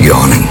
yawning.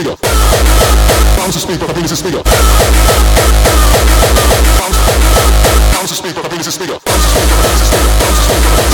speed up. Bounce the speed up, I bring this speed up. Bounce, bounce the speed up, I bring this speed up. Bounce the speed up, I bring this speed up. Bounce the speaker up, I bring this speed up.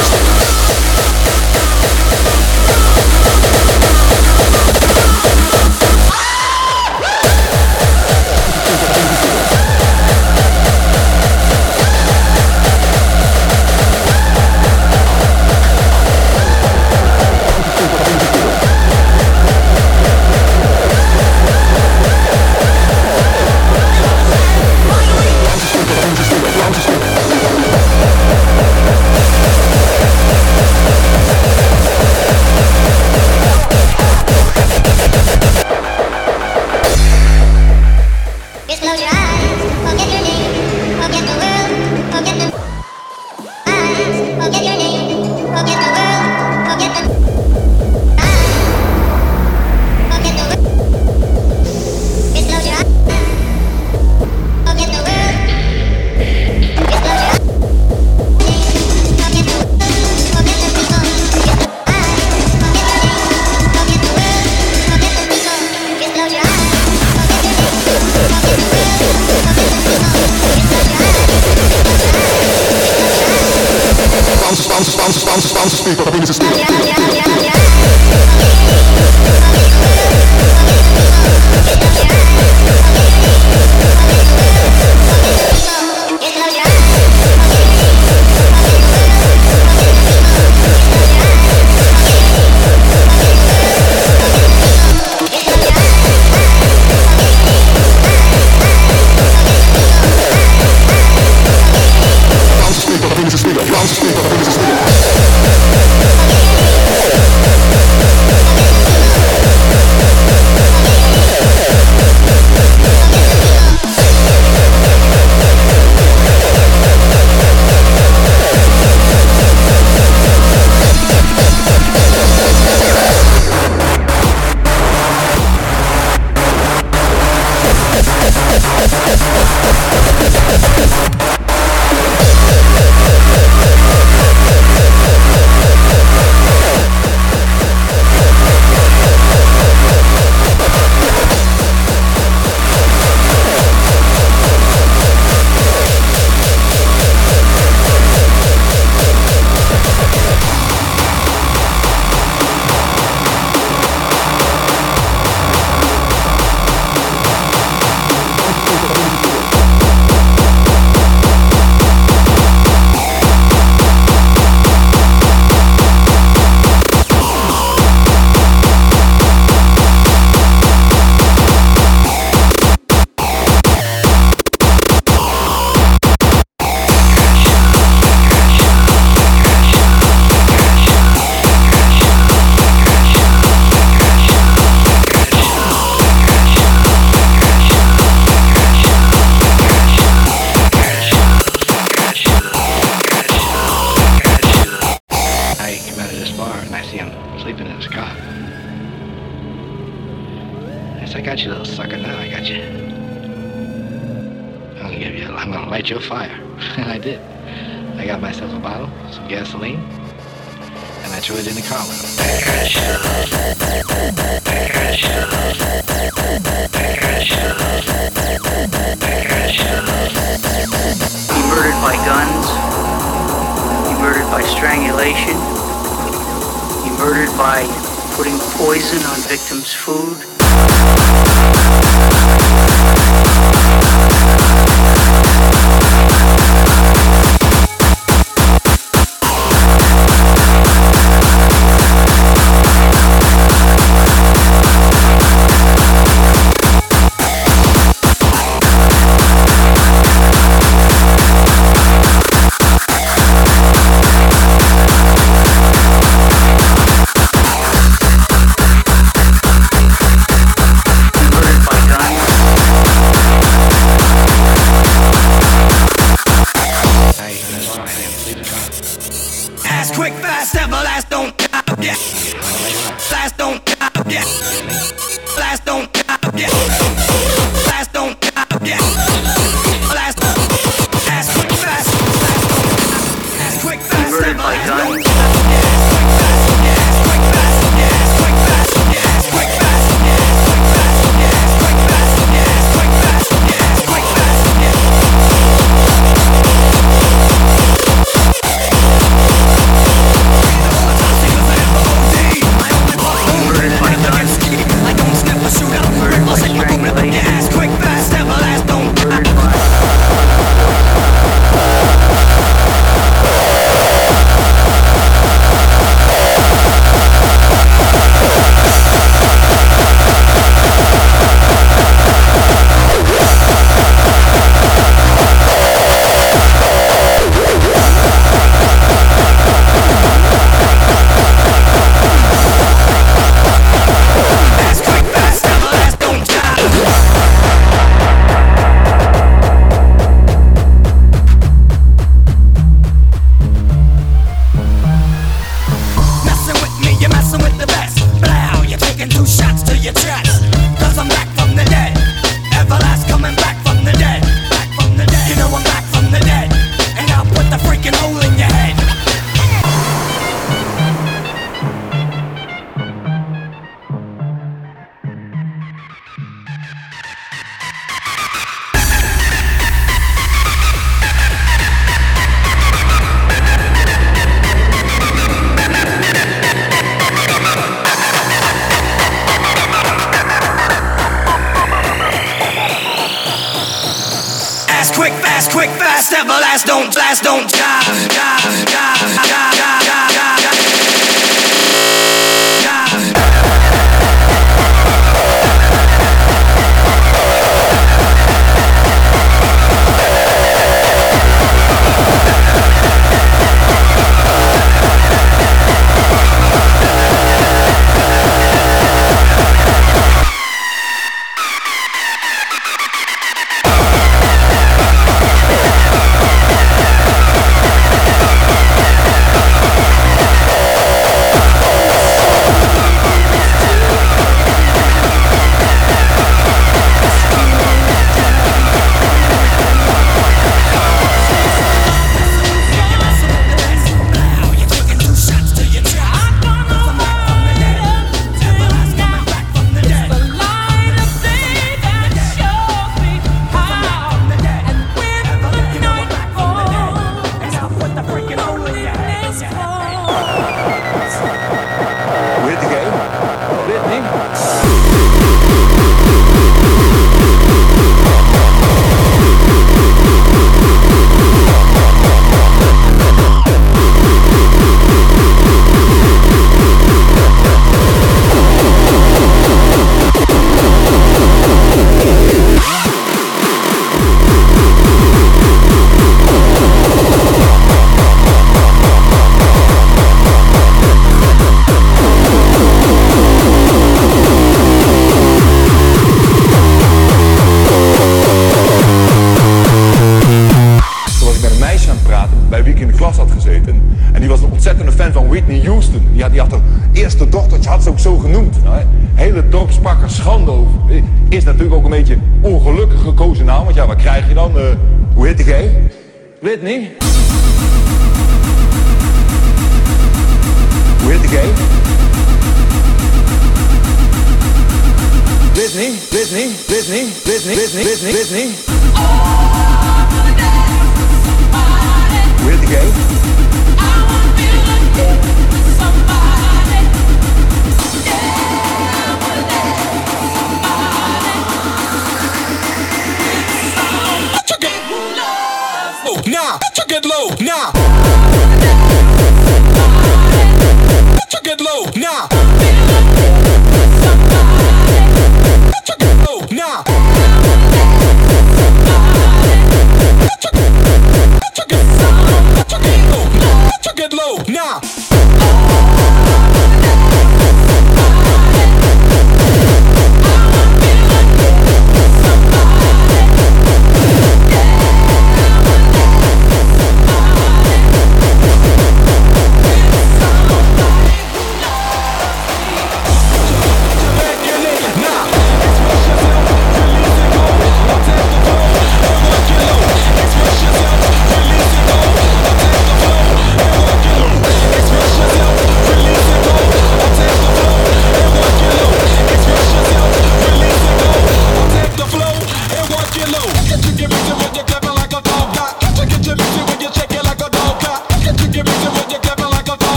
Flash don't die. Yeah. Flies don't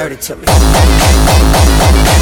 dirty to me.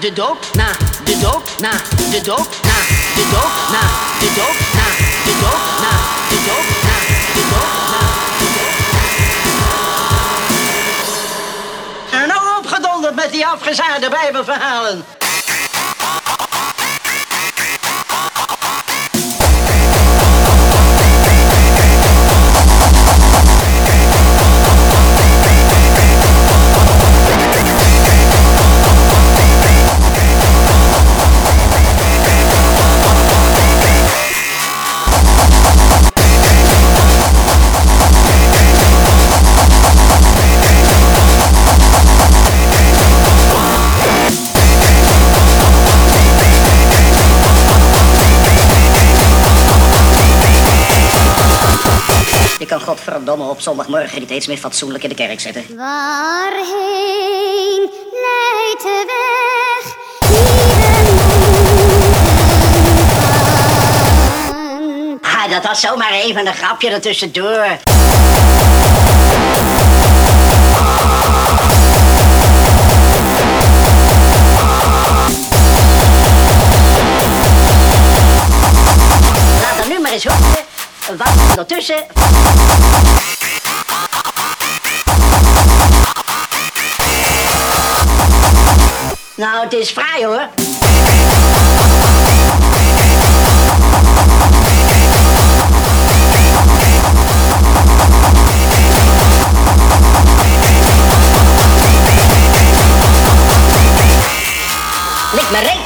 De dood, na de dood, na de dood, na de dood, na de dood, na de dood, na de dood, na de dood, na de dood. En nou opgedonderd met die afgezaagde bijbelverhalen. Godverdomme op zondagmorgen niet eens meer fatsoenlijk in de kerk zitten. Waarheen leidt de weg? Ah, dat was zomaar even een grapje ertussendoor. Laat er nu maar eens horen. Wat ondertussen... Nou, het is vrij hoor. Ligt me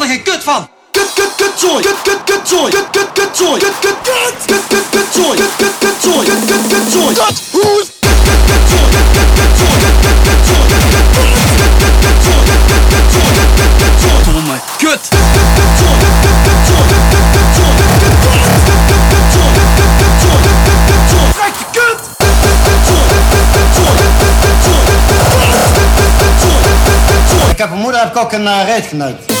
Er geen kut van. Kut, kut, kutzooi. Kut, kut, kutzooi. Kut, kut, kutzooi. Kut, kut, kut. Kut, kut, kutzooi. Kut, kut, kutzooi. Kut, kut, kutzooi. Kut, hoes. Kut, kut, kutzooi. Kut, kut, kutzooi. Kut, kut, kutzooi. Kut, kut, kut. Kut, kut, kutzooi. Kut, kut, kutzooi. Kut, kut, kutzooi. Domme kut. Kut, kut, kutzooi. Kut, kut, kutzooi. Kut, kut, kutzooi. Kut, kut, kut. Kut, kut, kutzooi. Kut, kut, kutzooi. Kut, kut, kutzooi. Trek je kut. Kut, kut, kutzooi. Kut, kut, kutzooi. Kut, kut, kutzooi. Kut, kut, kut. Kut, kut, kutzooi. Kut, kut, kutzooi. Ik heb een moeder heb ik ook een uh, reet geneukt.